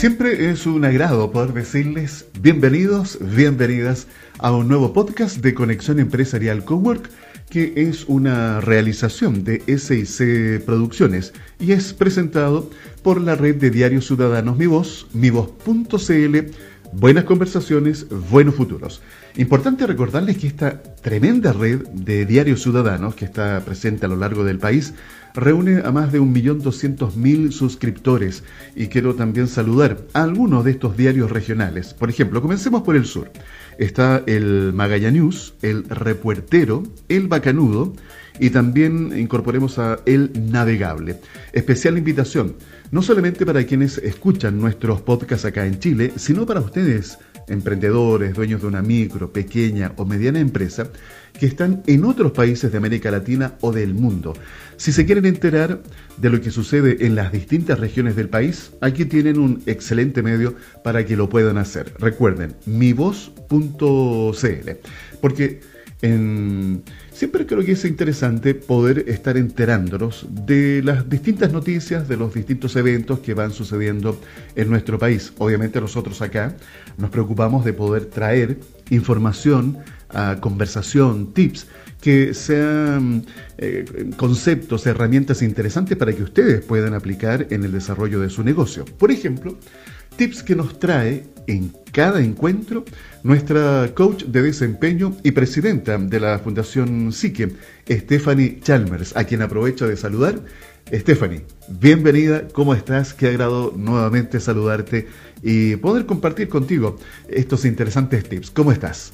siempre es un agrado poder decirles bienvenidos, bienvenidas a un nuevo podcast de Conexión Empresarial Cowork, que es una realización de SIC Producciones y es presentado por la red de diarios ciudadanos Mi Voz, buenas conversaciones, buenos futuros. Importante recordarles que esta tremenda red de diarios ciudadanos que está presente a lo largo del país reúne a más de 1.200.000 suscriptores y quiero también saludar a algunos de estos diarios regionales. Por ejemplo, comencemos por el sur. Está el Magallanews, el Repuertero, el Bacanudo y también incorporemos a El Navegable. Especial invitación, no solamente para quienes escuchan nuestros podcasts acá en Chile, sino para ustedes emprendedores, dueños de una micro, pequeña o mediana empresa que están en otros países de América Latina o del mundo. Si se quieren enterar de lo que sucede en las distintas regiones del país, aquí tienen un excelente medio para que lo puedan hacer. Recuerden, mivoz.cl, porque siempre creo que es interesante poder estar enterándonos de las distintas noticias, de los distintos eventos que van sucediendo en nuestro país. Obviamente nosotros acá nos preocupamos de poder traer información, conversación, tips que sean eh, conceptos, herramientas interesantes para que ustedes puedan aplicar en el desarrollo de su negocio. Por ejemplo, tips que nos trae en cada encuentro nuestra coach de desempeño y presidenta de la Fundación Psique, Stephanie Chalmers, a quien aprovecho de saludar. Stephanie, bienvenida, ¿cómo estás? Qué agrado nuevamente saludarte y poder compartir contigo estos interesantes tips. ¿Cómo estás?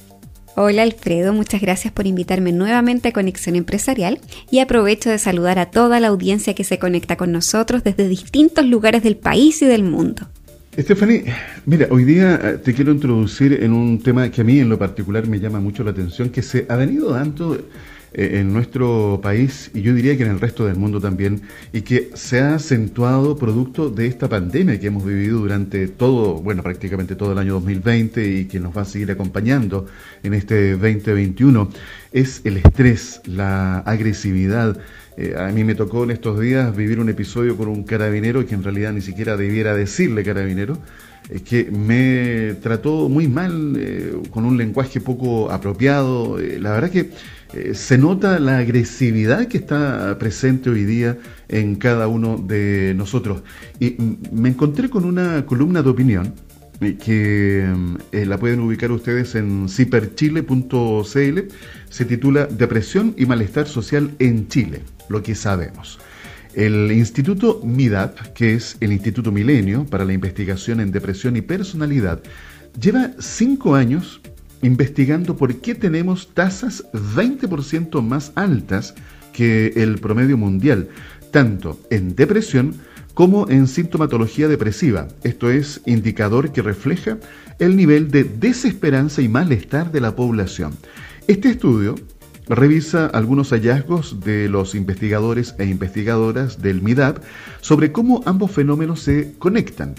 Hola Alfredo, muchas gracias por invitarme nuevamente a Conexión Empresarial y aprovecho de saludar a toda la audiencia que se conecta con nosotros desde distintos lugares del país y del mundo. Stephanie, mira, hoy día eh, te quiero introducir en un tema que a mí en lo particular me llama mucho la atención, que se ha venido dando eh, en nuestro país y yo diría que en el resto del mundo también, y que se ha acentuado producto de esta pandemia que hemos vivido durante todo, bueno, prácticamente todo el año 2020 y que nos va a seguir acompañando en este 2021, es el estrés, la agresividad. Eh, a mí me tocó en estos días vivir un episodio con un carabinero que en realidad ni siquiera debiera decirle carabinero, eh, que me trató muy mal, con un lenguaje poco apropiado. la verdad que eh, se nota la agresividad que está presente hoy día en cada uno de nosotros. Y me encontré con una columna de opinión eh, que eh, la pueden ubicar ustedes en ciperchile.cl. Se titula Depresión y malestar social en Chile, lo que sabemos. El Instituto MIDAP, que es el Instituto Milenio para la Investigación en Depresión y Personalidad, lleva cinco años investigando por qué tenemos tasas 20% más altas que el promedio mundial, tanto en depresión como en sintomatología depresiva. Esto es indicador que refleja el nivel de desesperanza y malestar de la población. Este estudio revisa algunos hallazgos de los investigadores e investigadoras del MIDAP sobre cómo ambos fenómenos se conectan.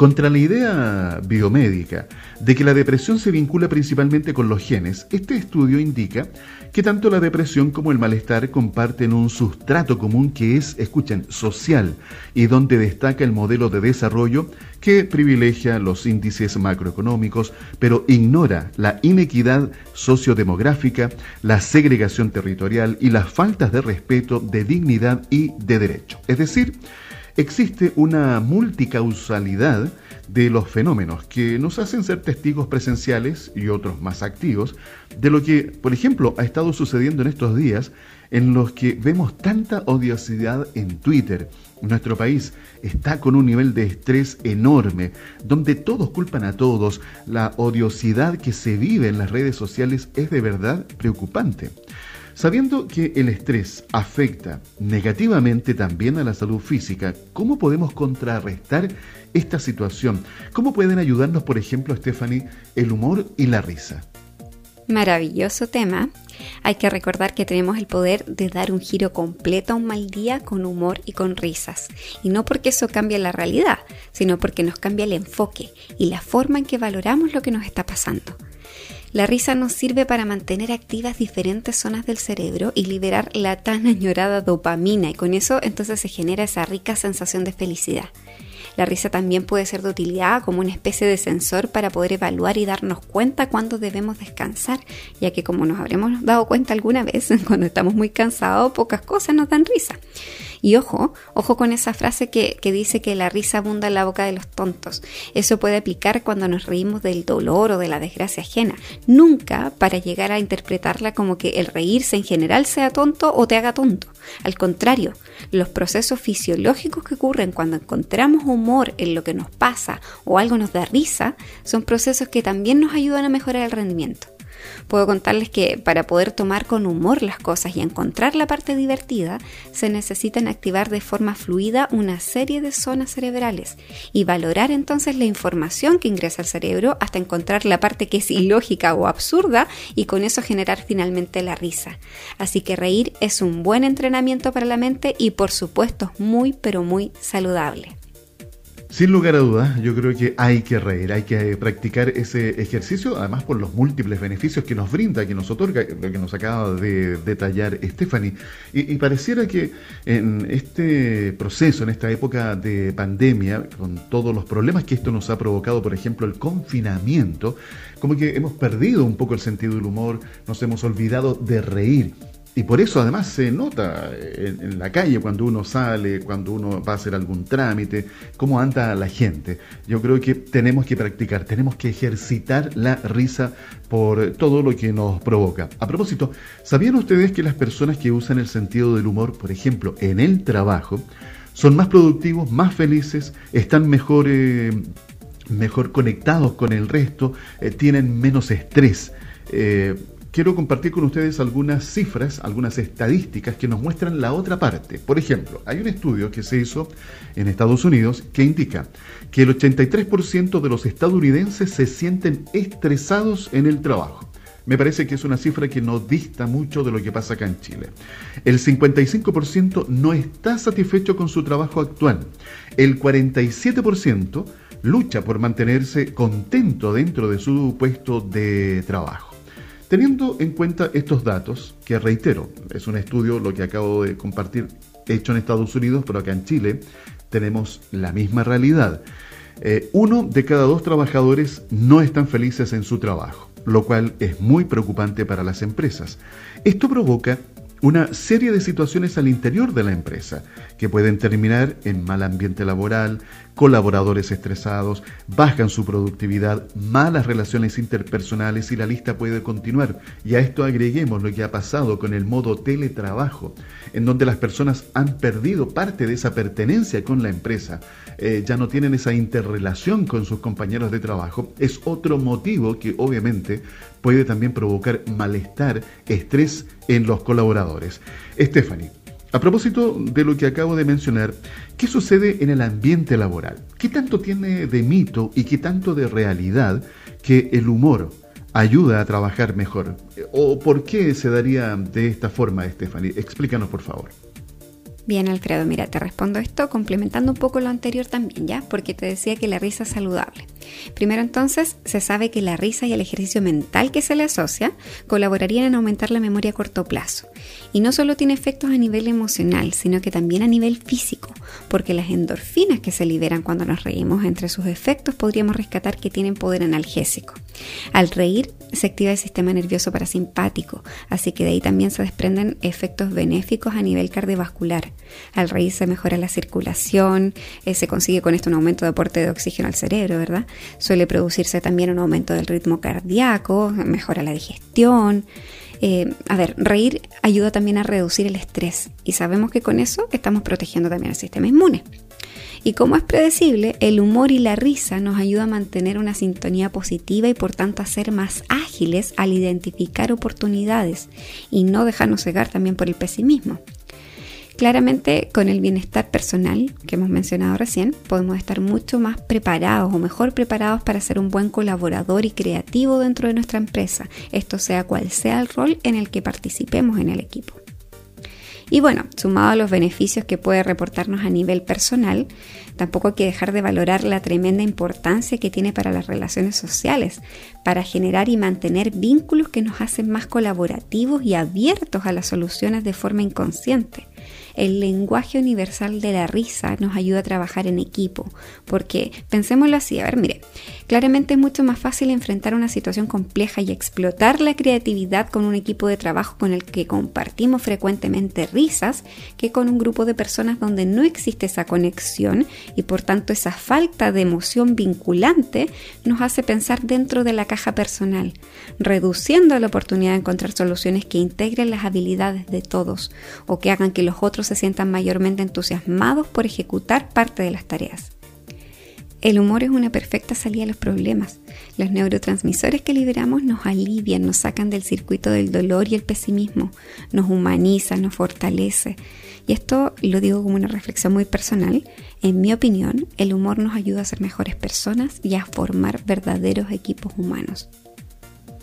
Contra la idea biomédica de que la depresión se vincula principalmente con los genes, este estudio indica que tanto la depresión como el malestar comparten un sustrato común que es, escuchen, social y donde destaca el modelo de desarrollo que privilegia los índices macroeconómicos, pero ignora la inequidad sociodemográfica, la segregación territorial y las faltas de respeto, de dignidad y de derecho. Es decir, existe una multicausalidad de los fenómenos que nos hacen ser testigos presenciales y otros más activos de lo que, por ejemplo, ha estado sucediendo en estos días en los que vemos tanta odiosidad en Twitter. Nuestro país está con un nivel de estrés enorme, donde todos culpan a todos. La odiosidad que se vive en las redes sociales es de verdad preocupante. Sabiendo que el estrés afecta negativamente también a la salud física, ¿cómo podemos contrarrestar esta situación? ¿Cómo pueden ayudarnos, por ejemplo, Stephanie, el humor y la risa? Maravilloso tema. Hay que recordar que tenemos el poder de dar un giro completo a un mal día con humor y con risas. Y no porque eso cambie la realidad, sino porque nos cambia el enfoque y la forma en que valoramos lo que nos está pasando. La risa nos sirve para mantener activas diferentes zonas del cerebro y liberar la tan añorada dopamina y con eso entonces se genera esa rica sensación de felicidad. La risa también puede ser de utilidad como una especie de sensor para poder evaluar y darnos cuenta cuándo debemos descansar, ya que como nos habremos dado cuenta alguna vez, cuando estamos muy cansados, pocas cosas nos dan risa. Y ojo, ojo con esa frase que, dice que la risa abunda en la boca de los tontos. Eso puede aplicar cuando nos reímos del dolor o de la desgracia ajena. Nunca para llegar a interpretarla como que el reírse en general sea tonto o te haga tonto. Al contrario, los procesos fisiológicos que ocurren cuando encontramos humor en lo que nos pasa o algo nos da risa son procesos que también nos ayudan a mejorar el rendimiento. Puedo contarles que para poder tomar con humor las cosas y encontrar la parte divertida, se necesitan activar de forma fluida una serie de zonas cerebrales y valorar entonces la información que ingresa al cerebro hasta encontrar la parte que es ilógica o absurda y con eso generar finalmente la risa. Así que reír es un buen entrenamiento para la mente y por supuesto muy pero muy saludable. Sin lugar a dudas, yo creo que hay que reír, hay que practicar ese ejercicio, además por los múltiples beneficios que nos brinda, que nos otorga, lo que nos acaba de detallar Stephanie. Y, pareciera que en este proceso, en esta época de pandemia, con todos los problemas que esto nos ha provocado, por ejemplo, el confinamiento, como que hemos perdido un poco el sentido del humor, nos hemos olvidado de reír. Y por eso además se nota en, la calle cuando uno sale, cuando uno va a hacer algún trámite, cómo anda la gente. Yo creo que tenemos que practicar, tenemos que ejercitar la risa por todo lo que nos provoca. A propósito, ¿sabían ustedes que las personas que usan el sentido del humor, por ejemplo, en el trabajo, son más productivos, más felices, están mejor, eh, mejor conectados con el resto, eh, tienen menos estrés? Eh, quiero compartir con ustedes algunas cifras, algunas estadísticas que nos muestran la otra parte. Por ejemplo, hay un estudio que se hizo en Estados Unidos que indica que el 83% de los estadounidenses se sienten estresados en el trabajo. Me parece que es una cifra que no dista mucho de lo que pasa acá en Chile. El 55% no está satisfecho con su trabajo actual. El 47% lucha por mantenerse contento dentro de su puesto de trabajo. Teniendo en cuenta estos datos, que reitero, es un estudio lo que acabo de compartir hecho en Estados Unidos, pero acá en Chile tenemos la misma realidad. Eh, uno de cada dos trabajadores no están felices en su trabajo, lo cual es muy preocupante para las empresas. Esto provoca una serie de situaciones al interior de la empresa que pueden terminar en mal ambiente laboral, colaboradores estresados, bajan su productividad, malas relaciones interpersonales y la lista puede continuar. Y a esto agreguemos lo que ha pasado con el modo teletrabajo, en donde las personas han perdido parte de esa pertenencia con la empresa, eh, ya no tienen esa interrelación con sus compañeros de trabajo. Es otro motivo que obviamente puede también provocar malestar, estrés en los colaboradores. Stephanie, a propósito de lo que acabo de mencionar, ¿qué sucede en el ambiente laboral? ¿Qué tanto tiene de mito y qué tanto de realidad que el humor ayuda a trabajar mejor? ¿O por qué se daría de esta forma, Stephanie? Explícanos, por favor. Bien, Alfredo, mira, te respondo esto complementando un poco lo anterior también, ¿ya? Porque te decía que la risa es saludable. Primero entonces, se sabe que la risa y el ejercicio mental que se le asocia colaborarían en aumentar la memoria a corto plazo. Y no solo tiene efectos a nivel emocional, sino que también a nivel físico, porque las endorfinas que se liberan cuando nos reímos, entre sus efectos podríamos rescatar que tienen poder analgésico. Al reír se activa el sistema nervioso parasimpático, así que de ahí también se desprenden efectos benéficos a nivel cardiovascular. Al reír se mejora la circulación, eh, se consigue con esto un aumento de aporte de oxígeno al cerebro, ¿verdad? Suele producirse también un aumento del ritmo cardíaco, mejora la digestión. Eh, a ver, reír ayuda también a reducir el estrés y sabemos que con eso estamos protegiendo también el sistema inmune. Y como es predecible, el humor y la risa nos ayuda a mantener una sintonía positiva y por tanto a ser más ágiles al identificar oportunidades y no dejarnos cegar también por el pesimismo. Claramente con el bienestar personal que hemos mencionado recién, podemos estar mucho más preparados o mejor preparados para ser un buen colaborador y creativo dentro de nuestra empresa, esto sea cual sea el rol en el que participemos en el equipo. Y bueno, sumado a los beneficios que puede reportarnos a nivel personal, tampoco hay que dejar de valorar la tremenda importancia que tiene para las relaciones sociales, para generar y mantener vínculos que nos hacen más colaborativos y abiertos a las soluciones de forma inconsciente. El lenguaje universal de la risa nos ayuda a trabajar en equipo, porque pensémoslo así, a ver, mire, claramente es mucho más fácil enfrentar una situación compleja y explotar la creatividad con un equipo de trabajo con el que compartimos frecuentemente risas que con un grupo de personas donde no existe esa conexión y por tanto esa falta de emoción vinculante nos hace pensar dentro de la caja personal, reduciendo la oportunidad de encontrar soluciones que integren las habilidades de todos o que hagan que los otros se sientan mayormente entusiasmados por ejecutar parte de las tareas. El humor es una perfecta salida a los problemas. Los neurotransmisores que liberamos nos alivian, nos sacan del circuito del dolor y el pesimismo, nos humaniza, nos fortalece. Y esto lo digo como una reflexión muy personal. En mi opinión, el humor nos ayuda a ser mejores personas y a formar verdaderos equipos humanos.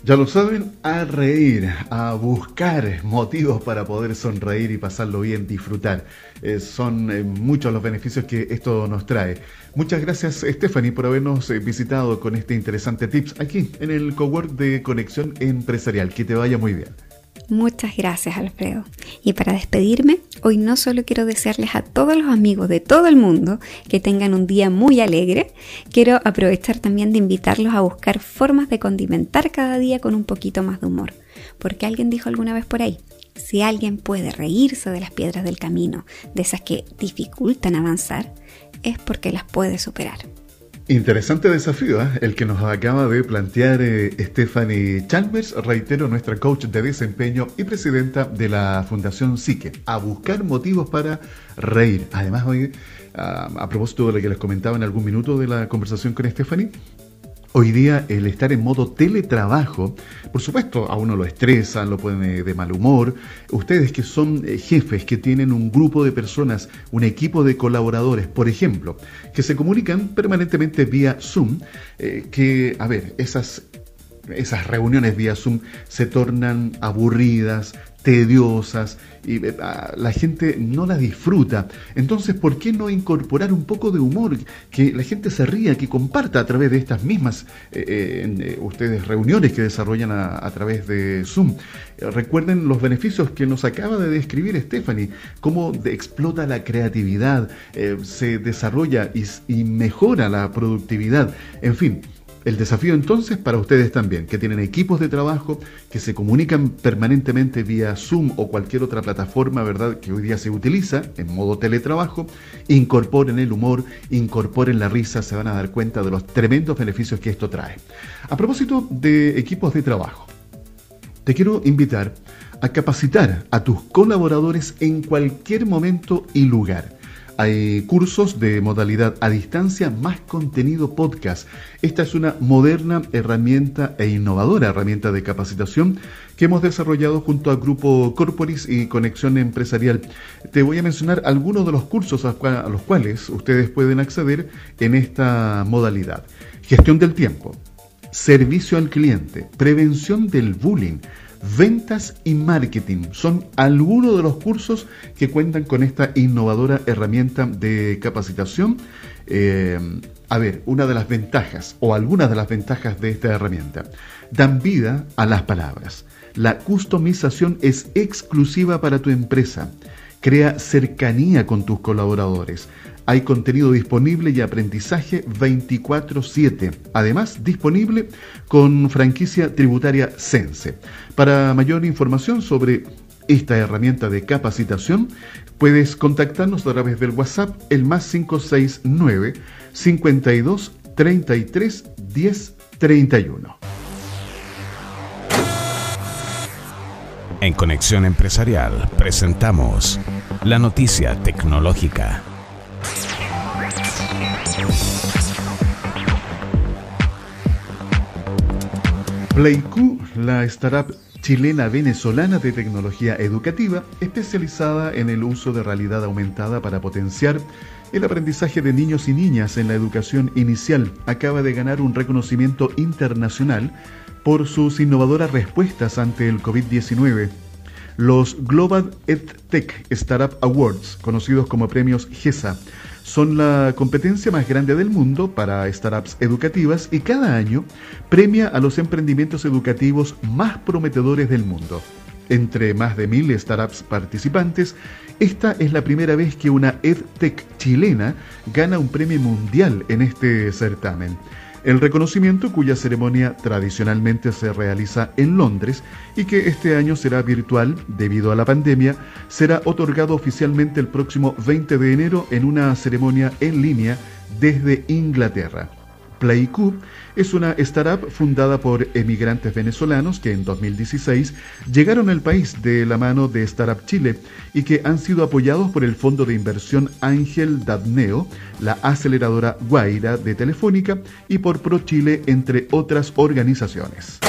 Ya lo saben, a reír, a buscar motivos para poder sonreír y pasarlo bien, disfrutar. Eh, son eh, muchos los beneficios que esto nos trae. Muchas gracias Stephanie por habernos eh, visitado con este interesante tips aquí en el Cowork de Conexión Empresarial. Que te vaya muy bien. Muchas gracias, Alfredo. Y para despedirme, hoy no solo quiero desearles a todos los amigos de todo el mundo que tengan un día muy alegre, quiero aprovechar también de invitarlos a buscar formas de condimentar cada día con un poquito más de humor. Porque alguien dijo alguna vez por ahí, si alguien puede reírse de las piedras del camino, de esas que dificultan avanzar, es porque las puede superar. Interesante desafío, ¿eh? el que nos acaba de plantear eh, Stephanie Chalmers, reitero, nuestra coach de desempeño y presidenta de la Fundación Psique, a buscar motivos para reír. Además, hoy, ah, a propósito de lo que les comentaba en algún minuto de la conversación con Stephanie, Hoy día el estar en modo teletrabajo, por supuesto a uno lo estresa, lo pone de mal humor. Ustedes que son eh, jefes, que tienen un grupo de personas, un equipo de colaboradores, por ejemplo, que se comunican permanentemente vía Zoom, eh, que, a ver, esas esas reuniones vía Zoom se tornan aburridas, tediosas y eh, la gente no la disfruta. Entonces, ¿por qué no incorporar un poco de humor? Que la gente se ría, que comparta a través de estas mismas eh, eh, ustedes reuniones que desarrollan a, través de Zoom. recuerden los beneficios que nos acaba de describir Stephanie, cómo explota la creatividad, se desarrolla y mejora la productividad. En fin, el desafío entonces para ustedes también, que tienen equipos de trabajo, que se comunican permanentemente vía Zoom o cualquier otra plataforma, ¿verdad?, que hoy día se utiliza en modo teletrabajo, incorporen el humor, incorporen la risa, se van a dar cuenta de los tremendos beneficios que esto trae. A propósito de equipos de trabajo, te quiero invitar a capacitar a tus colaboradores en cualquier momento y lugar. Hay cursos de modalidad a distancia más contenido podcast. Esta es una moderna herramienta e innovadora herramienta de capacitación que hemos desarrollado junto al grupo Corporis y Conexión Empresarial. Te voy a mencionar algunos de los cursos a los cuales ustedes pueden acceder en esta modalidad. Gestión del tiempo, servicio al cliente, prevención del bullying, Ventas y marketing son algunos de los cursos que cuentan con esta innovadora herramienta de capacitación. Eh, a ver, una de las ventajas o algunas de las ventajas de esta herramienta. Dan vida a las palabras. La customización es exclusiva para tu empresa. Crea cercanía con tus colaboradores. Hay contenido disponible y aprendizaje 24/7. Además, disponible con franquicia tributaria Sense. Para mayor información sobre esta herramienta de capacitación, puedes contactarnos a través del WhatsApp el más 569 52 33 10 31. En Conexión Empresarial presentamos la noticia tecnológica. PlayQ, la startup chilena venezolana de tecnología educativa, especializada en el uso de realidad aumentada para potenciar el aprendizaje de niños y niñas en la educación inicial, acaba de ganar un reconocimiento internacional por sus innovadoras respuestas ante el COVID-19. Los Global EdTech Startup Awards, conocidos como premios GESA, son la competencia más grande del mundo para startups educativas y cada año premia a los emprendimientos educativos más prometedores del mundo. Entre más de mil startups participantes, esta es la primera vez que una EdTech chilena gana un premio mundial en este certamen. El reconocimiento, cuya ceremonia tradicionalmente se realiza en Londres y que este año será virtual debido a la pandemia, será otorgado oficialmente el próximo 20 de enero en una ceremonia en línea desde Inglaterra. PlayCube es una startup fundada por emigrantes venezolanos que en 2016 llegaron al país de la mano de Startup Chile y que han sido apoyados por el fondo de inversión Ángel Dadneo, la aceleradora Guaira de Telefónica y por ProChile, entre otras organizaciones.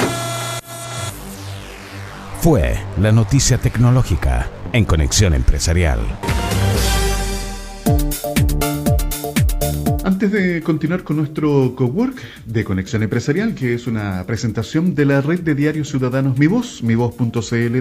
Fue la noticia tecnológica en Conexión Empresarial. Antes de continuar con nuestro cowork de Conexión Empresarial, que es una presentación de la red de diarios ciudadanos Mi Voz, mivoz.cl,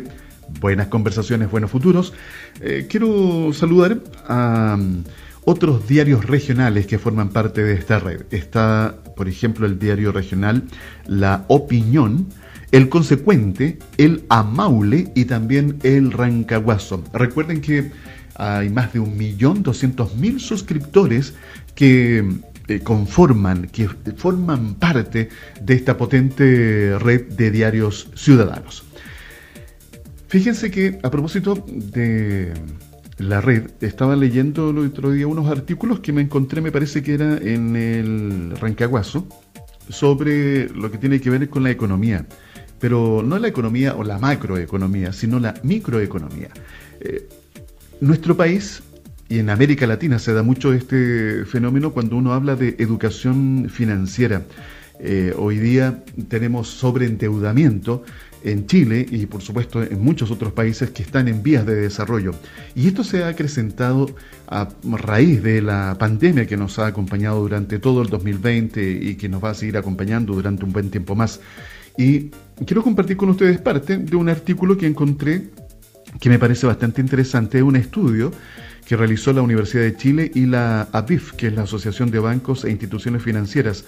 buenas conversaciones, buenos futuros, eh, quiero saludar a um, otros diarios regionales que forman parte de esta red. Está, por ejemplo, el diario regional La Opinión, el Consecuente, el Amaule y también el Rancaguazo. Recuerden que hay más de 1.200.000 suscriptores que eh, conforman, que forman parte de esta potente red de diarios ciudadanos. Fíjense que a propósito de la red, estaba leyendo el otro día unos artículos que me encontré, me parece que era en el Rancaguazo, sobre lo que tiene que ver con la economía. Pero no la economía o la macroeconomía, sino la microeconomía. Eh, nuestro país y en América Latina se da mucho este fenómeno cuando uno habla de educación financiera. Eh, hoy día tenemos sobreendeudamiento en Chile y por supuesto en muchos otros países que están en vías de desarrollo. Y esto se ha acrecentado a raíz de la pandemia que nos ha acompañado durante todo el 2020 y que nos va a seguir acompañando durante un buen tiempo más. Y quiero compartir con ustedes parte de un artículo que encontré que me parece bastante interesante, un estudio que realizó la Universidad de Chile y la ABIF, que es la Asociación de Bancos e Instituciones Financieras,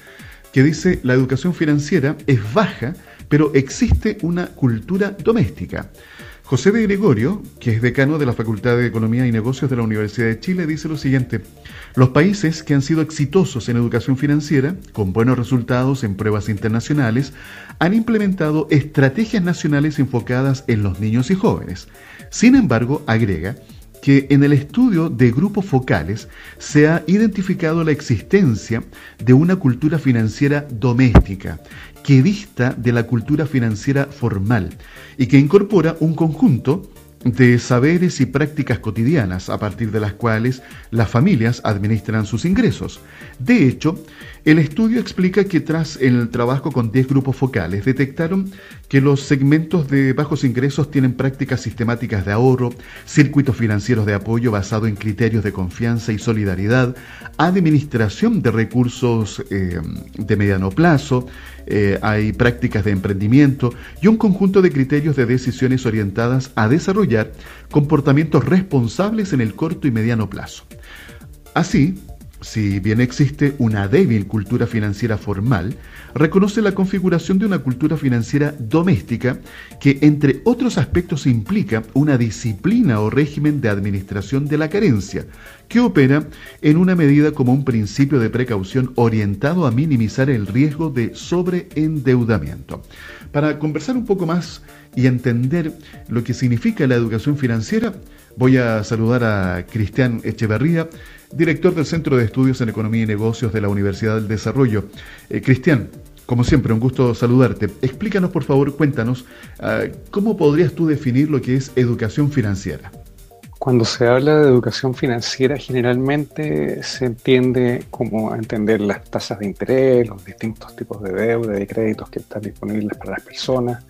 que dice la educación financiera es baja, pero existe una cultura doméstica. José de Gregorio, que es decano de la Facultad de Economía y Negocios de la Universidad de Chile, dice lo siguiente, los países que han sido exitosos en educación financiera, con buenos resultados en pruebas internacionales, han implementado estrategias nacionales enfocadas en los niños y jóvenes. Sin embargo, agrega que en el estudio de grupos focales se ha identificado la existencia de una cultura financiera doméstica que dista de la cultura financiera formal y que incorpora un conjunto de saberes y prácticas cotidianas a partir de las cuales las familias administran sus ingresos. De hecho, el estudio explica que tras el trabajo con 10 grupos focales detectaron que los segmentos de bajos ingresos tienen prácticas sistemáticas de ahorro, circuitos financieros de apoyo basado en criterios de confianza y solidaridad, administración de recursos eh, de mediano plazo, eh, hay prácticas de emprendimiento y un conjunto de criterios de decisiones orientadas a desarrollar comportamientos responsables en el corto y mediano plazo. Así, si bien existe una débil cultura financiera formal, reconoce la configuración de una cultura financiera doméstica que, entre otros aspectos, implica una disciplina o régimen de administración de la carencia, que opera en una medida como un principio de precaución orientado a minimizar el riesgo de sobreendeudamiento. Para conversar un poco más y entender lo que significa la educación financiera, voy a saludar a Cristian Echeverría, director del Centro de Estudios en Economía y Negocios de la Universidad del Desarrollo. Eh, Cristian, como siempre, un gusto saludarte. Explícanos, por favor, cuéntanos, ah, ¿cómo podrías tú definir lo que es educación financiera? Cuando se habla de educación financiera, generalmente se entiende como entender las tasas de interés, los distintos tipos de deuda y créditos que están disponibles para las personas,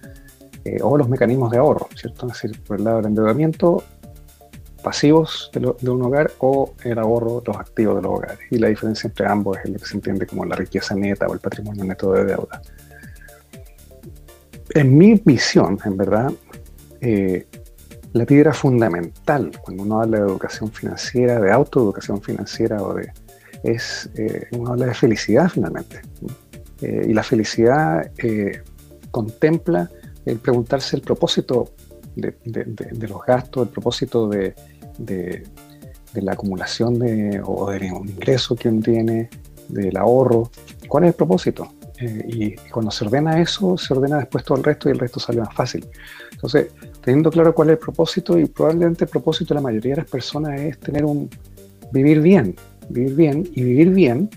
eh, o los mecanismos de ahorro, ¿cierto? Es decir, por el lado del endeudamiento, pasivos de, de, un hogar o el ahorro, los activos de los hogares. Y la diferencia entre ambos es lo que se entiende como la riqueza neta o el patrimonio neto de deuda. En mi visión, en verdad, eh, la piedra fundamental cuando uno habla de educación financiera, de autoeducación financiera o de es eh, uno habla de felicidad finalmente. Eh, y la felicidad eh, contempla el preguntarse el propósito de, los gastos, el propósito de, la acumulación de, o de un ingreso que uno tiene, del ahorro. ¿Cuál es el propósito? Eh, y cuando se ordena eso, se ordena después todo el resto y el resto sale más fácil. Entonces, teniendo claro cuál es el propósito, y probablemente el propósito de la mayoría de las personas es tener un vivir bien, vivir bien, y vivir bien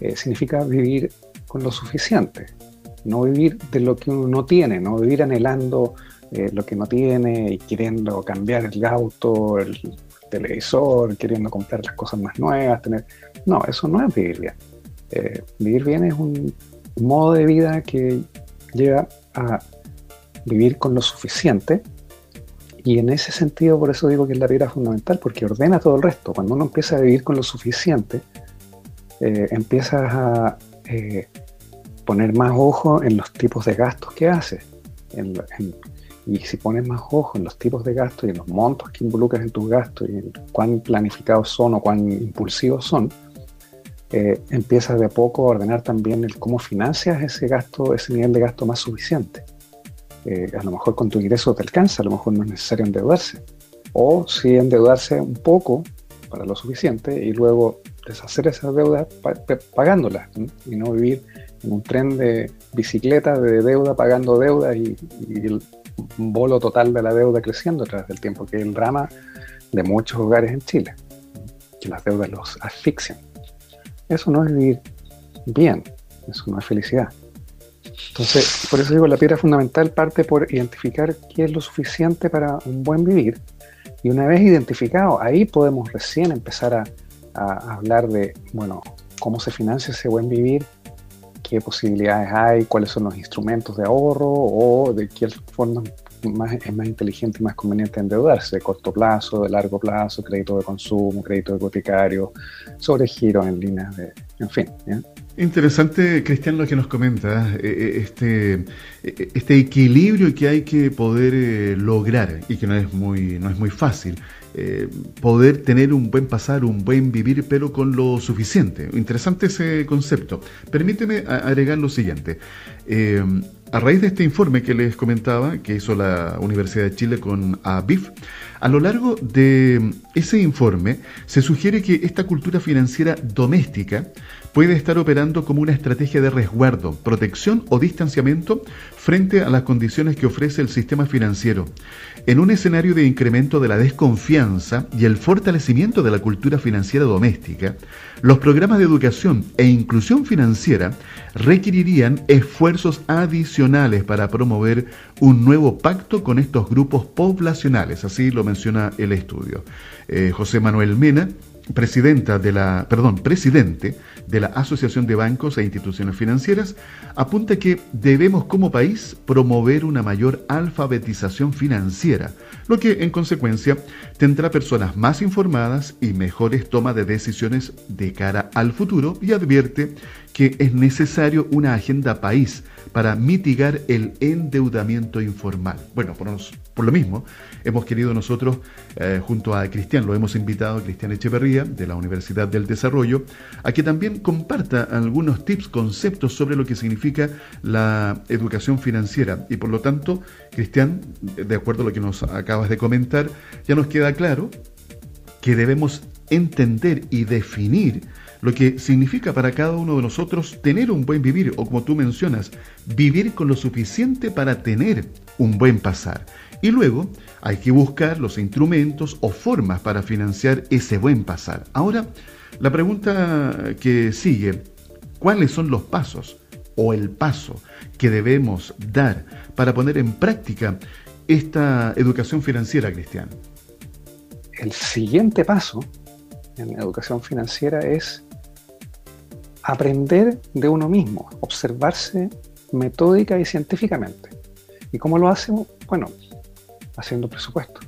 eh, significa vivir con lo suficiente, no vivir de lo que uno no tiene, no vivir anhelando eh, lo que no tiene y queriendo cambiar el auto, el televisor, queriendo comprar las cosas más nuevas, tener... No, eso no es vivir bien. Eh, vivir bien es un modo de vida que lleva a vivir con lo suficiente y en ese sentido, por eso digo que es la piedra fundamental, porque ordena todo el resto. Cuando uno empieza a vivir con lo suficiente, eh, empiezas a poner más ojo en los tipos de gastos que haces. Y si pones más ojo en los tipos de gastos y en los montos que involucras en tus gastos y en cuán planificados son o cuán impulsivos son, eh, empiezas de a poco a ordenar también el cómo financias ese gasto, ese nivel de gasto más suficiente. Eh, a lo mejor con tu ingreso te alcanza, a lo mejor no es necesario endeudarse. O si endeudarse un poco para lo suficiente y luego deshacer esa deuda pagándola y no vivir en un tren de bicicleta de deuda pagando deuda y, el bolo total de la deuda creciendo a través del tiempo, que es el drama de muchos hogares en Chile, que las deudas los asfixian. Eso no es vivir bien, eso no es felicidad. Entonces, por eso digo, la piedra fundamental parte por identificar qué es lo suficiente para un buen vivir. Y una vez identificado, ahí podemos recién empezar a, a hablar de, bueno, cómo se financia ese buen vivir qué posibilidades hay, cuáles son los instrumentos de ahorro o de qué forma es más inteligente y más conveniente endeudarse, de corto plazo, de largo plazo, crédito de consumo, crédito hipotecario, sobre giros en líneas de, en fin. Interesante, Cristian, lo que nos comenta, eh, eh, este, eh, este equilibrio que hay que poder lograr y que no es muy, no es muy fácil. Poder tener un buen pasar, un buen vivir, pero con lo suficiente. Interesante ese concepto. Permíteme agregar lo siguiente. a raíz de este informe que les comentaba, que hizo la Universidad de Chile con ABIF, a lo largo de ese informe se sugiere que esta cultura financiera doméstica puede estar operando como una estrategia de resguardo, protección o distanciamiento frente a las condiciones que ofrece el sistema financiero. En un escenario de incremento de la desconfianza y el fortalecimiento de la cultura financiera doméstica, los programas de educación e inclusión financiera requerirían esfuerzos adicionales para promover un nuevo pacto con estos grupos poblacionales, así lo menciona el estudio. Eh, José Manuel Mena, presidenta de la, perdón, presidente de la Asociación de Bancos e Instituciones Financieras, apunta que debemos como país promover una mayor alfabetización financiera, lo que en consecuencia tendrá personas más informadas y mejores tomas de decisiones de cara al futuro y advierte que es necesario una agenda país para mitigar el endeudamiento informal. Bueno, por, lo mismo, hemos querido nosotros, eh, junto a Cristian, lo hemos invitado, Cristian Echeverría, de la Universidad del Desarrollo, a que también comparta algunos tips, conceptos sobre lo que significa la educación financiera. Y por lo tanto, Cristian, de acuerdo a lo que nos acabas de comentar, ya nos queda claro que debemos entender y definir lo que significa para cada uno de nosotros tener un buen vivir o como tú mencionas, vivir con lo suficiente para tener un buen pasar. Y luego hay que buscar los instrumentos o formas para financiar ese buen pasar. Ahora, la pregunta que sigue, ¿cuáles son los pasos o el paso que debemos dar para poner en práctica esta educación financiera, Cristian? El siguiente paso en educación financiera es aprender de uno mismo, observarse metódica y científicamente. ¿Y cómo lo hacemos? Bueno, haciendo presupuesto.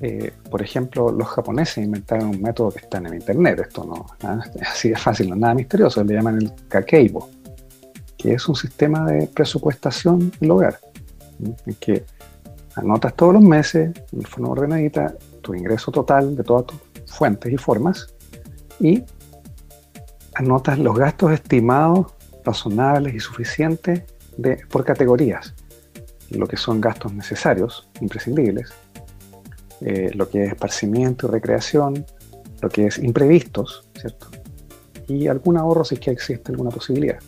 Eh, por ejemplo, los japoneses inventaron un método que está en el internet, esto no es así de fácil, no es nada misterioso, le llaman el kakeibo, que es un sistema de presupuestación del hogar, en que anotas todos los meses, en forma ordenadita, tu ingreso total de todas tus fuentes y formas y anotas los gastos estimados razonables y suficientes por categorías. lo que son gastos necesarios, imprescindibles, eh, lo que es esparcimiento y recreación, lo que es imprevistos, ¿cierto? Y algún ahorro si es que existe alguna posibilidad.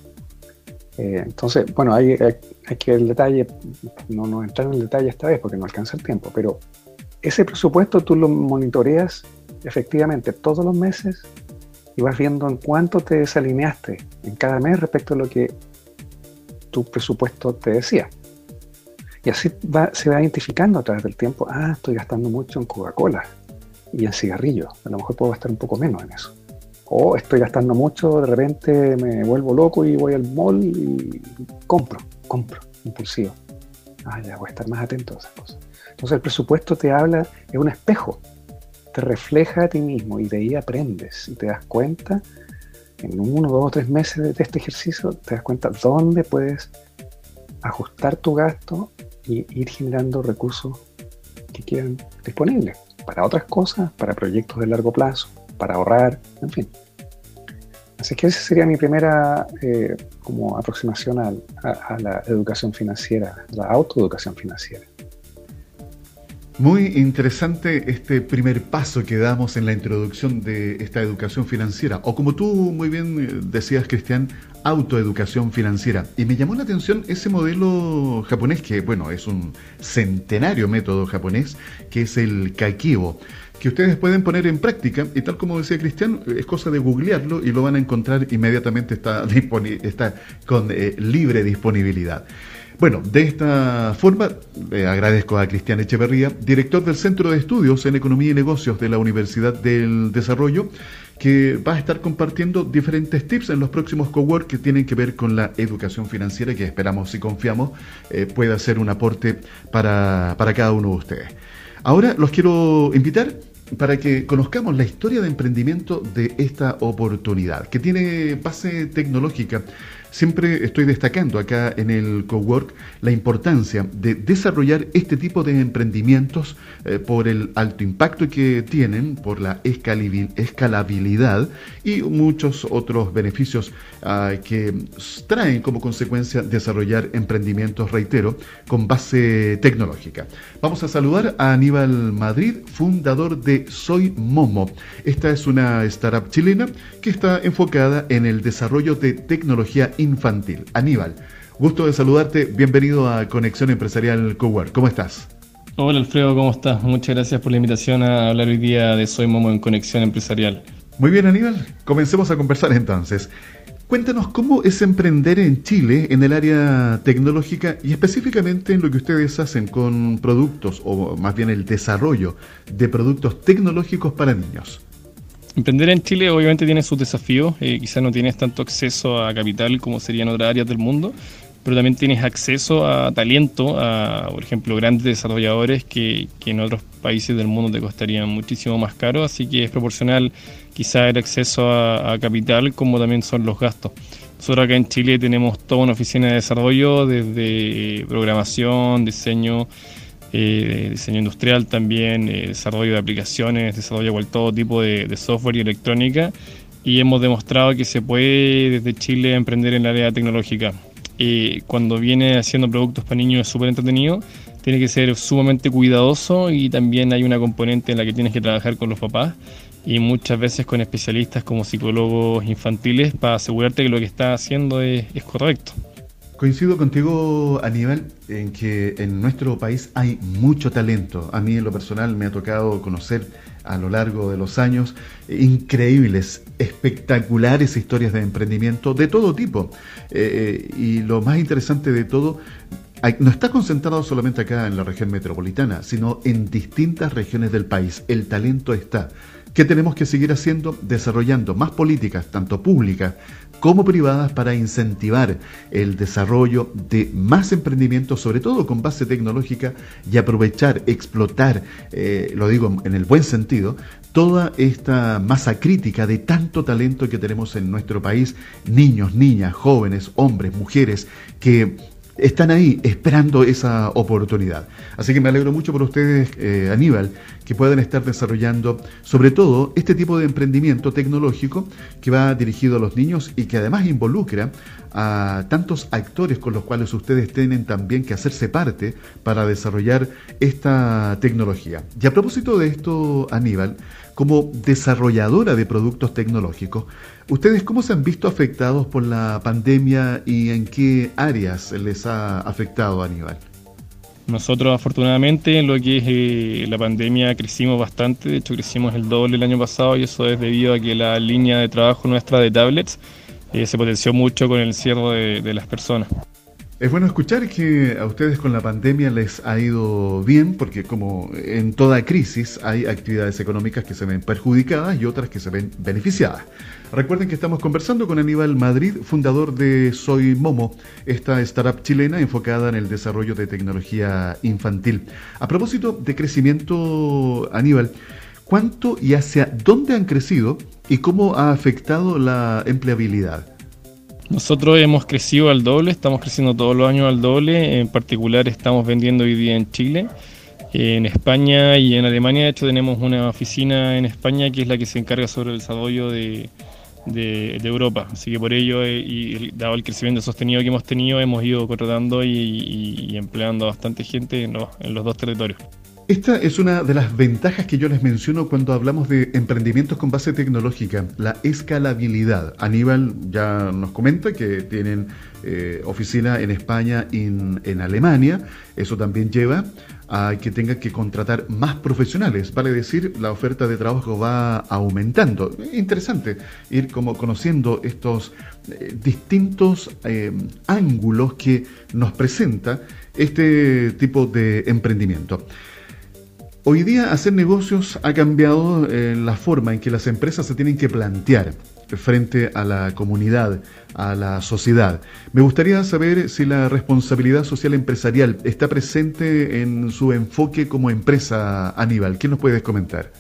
Eh, entonces, bueno, hay, que el detalle, no nos entrar en el detalle esta vez porque no alcanza el tiempo, pero ese presupuesto tú lo monitoreas efectivamente todos los meses y vas viendo en cuánto te desalineaste en cada mes respecto a lo que tu presupuesto te decía. Y así se va identificando a través del tiempo, ah, estoy gastando mucho en Coca-Cola y en cigarrillos, a lo mejor puedo gastar un poco menos en eso. O estoy gastando mucho, de repente me vuelvo loco y voy al mall y compro, compro, impulsivo. Ah, ya voy a estar más atento a esas cosas. Entonces el presupuesto te habla, es un espejo, te refleja a ti mismo y de ahí aprendes y te das cuenta, en uno, dos o tres meses de este ejercicio, te das cuenta dónde puedes ajustar tu gasto y ir generando recursos que quedan disponibles para otras cosas, para proyectos de largo plazo, para ahorrar, en fin. Así que esa sería mi primera eh, como aproximación a, a, la educación financiera, la autoeducación financiera. Muy interesante este primer paso que damos en la introducción de esta educación financiera, o como tú muy bien eh, decías, Cristian, autoeducación financiera. Y me llamó la atención ese modelo japonés, que bueno, es un centenario método japonés, que es el Kaikibo, que ustedes pueden poner en práctica, y tal como decía Cristian, es cosa de googlearlo y lo van a encontrar inmediatamente, está, está con eh, libre disponibilidad. Bueno, de esta forma, le agradezco a Cristian Echeverría, director del Centro de Estudios en Economía y Negocios de la Universidad del Desarrollo, que va a estar compartiendo diferentes tips en los próximos cowork que tienen que ver con la educación financiera, que esperamos y confiamos eh, pueda ser un aporte para, para cada uno de ustedes. Ahora los quiero invitar para que conozcamos la historia de emprendimiento de esta oportunidad, que tiene base tecnológica Siempre estoy destacando acá en el Cowork la importancia de desarrollar este tipo de emprendimientos eh, por el alto impacto que tienen, por la escalabilidad y muchos otros beneficios ah, que traen como consecuencia desarrollar emprendimientos, reitero, con base tecnológica. Vamos a saludar a Aníbal Madrid, fundador de Soy Momo. Esta es una startup chilena que está enfocada en el desarrollo de tecnología infantil. Aníbal, gusto de saludarte, bienvenido a Conexión Empresarial Cowork. ¿Cómo estás? Hola Alfredo, ¿cómo estás? Muchas gracias por la invitación a hablar hoy día de Soy Momo en Conexión Empresarial. Muy bien Aníbal, comencemos a conversar entonces. Cuéntanos cómo es emprender en Chile en el área tecnológica y específicamente en lo que ustedes hacen con productos o más bien el desarrollo de productos tecnológicos para niños. Emprender en Chile obviamente tiene sus desafíos, eh, quizás no tienes tanto acceso a capital como sería en otras áreas del mundo, pero también tienes acceso a talento, a, por ejemplo, grandes desarrolladores que, que en otros países del mundo te costarían muchísimo más caro, así que es proporcional quizá el acceso a, a, capital como también son los gastos. Nosotros acá en Chile tenemos toda una oficina de desarrollo desde programación, diseño, eh, diseño industrial también, eh, desarrollo de aplicaciones, desarrollo de todo tipo de, software y electrónica y hemos demostrado que se puede desde Chile emprender en la área tecnológica. Eh, cuando viene haciendo productos para niños es súper entretenido, tiene que ser sumamente cuidadoso y también hay una componente en la que tienes que trabajar con los papás y muchas veces con especialistas como psicólogos infantiles para asegurarte que lo que estás haciendo es correcto. Coincido contigo, Aníbal, en que en nuestro país hay mucho talento. A mí en lo personal me ha tocado conocer a lo largo de los años increíbles, espectaculares historias de emprendimiento de todo tipo. Eh, eh, y lo más interesante de todo, no está concentrado solamente acá en la región metropolitana, sino en distintas regiones del país. El talento está. ¿Qué tenemos que seguir haciendo? Desarrollando más políticas, tanto públicas como privadas, para incentivar el desarrollo de más emprendimientos, sobre todo con base tecnológica, y aprovechar, explotar, eh, lo digo en el buen sentido, toda esta masa crítica de tanto talento que tenemos en nuestro país, niños, niñas, jóvenes, hombres, mujeres, que están ahí esperando esa oportunidad. Así que me alegro mucho por ustedes, eh, Aníbal, que puedan estar desarrollando sobre todo este tipo de emprendimiento tecnológico que va dirigido a los niños y que además involucra a tantos actores con los cuales ustedes tienen también que hacerse parte para desarrollar esta tecnología. Y a propósito de esto, Aníbal, como desarrolladora de productos tecnológicos, ¿ustedes cómo se han visto afectados por la pandemia y en qué áreas les ha afectado, Aníbal? Nosotros afortunadamente en lo que es eh, la pandemia crecimos bastante, de hecho crecimos el doble el año pasado y eso es debido a que la línea de trabajo nuestra de tablets eh, se potenció mucho con el cierre de las personas. Es bueno escuchar que a ustedes con la pandemia les ha ido bien, porque como en toda crisis hay actividades económicas que se ven perjudicadas y otras que se ven beneficiadas. Recuerden que estamos conversando con Aníbal Madrid, fundador de Soy Momo, esta startup chilena enfocada en el desarrollo de tecnología infantil. A propósito de crecimiento, Aníbal, ¿cuánto y hacia dónde han crecido y cómo ha afectado la empleabilidad? Nosotros hemos crecido al doble, estamos creciendo todos los años al doble, en particular estamos vendiendo hoy día en Chile, en España y en Alemania, de hecho tenemos una oficina en España que es la que se encarga sobre el desarrollo de, Europa, así que por ello eh, y dado el crecimiento sostenido que hemos tenido hemos ido contratando y, empleando a bastante gente en los dos territorios. Esta es una de las ventajas que yo les menciono cuando hablamos de emprendimientos con base tecnológica, la escalabilidad. Aníbal ya nos comenta que tienen eh, oficina en España y en, Alemania. Eso también lleva a que tengan que contratar más profesionales. Vale decir, la oferta de trabajo va aumentando. Interesante ir como conociendo estos eh, distintos eh, ángulos que nos presenta este tipo de emprendimiento. Hoy día hacer negocios ha cambiado eh, la forma en que las empresas se tienen que plantear frente a la comunidad, a la sociedad. Me gustaría saber si la responsabilidad social empresarial está presente en su enfoque como empresa, Aníbal. ¿Qué nos puedes comentar?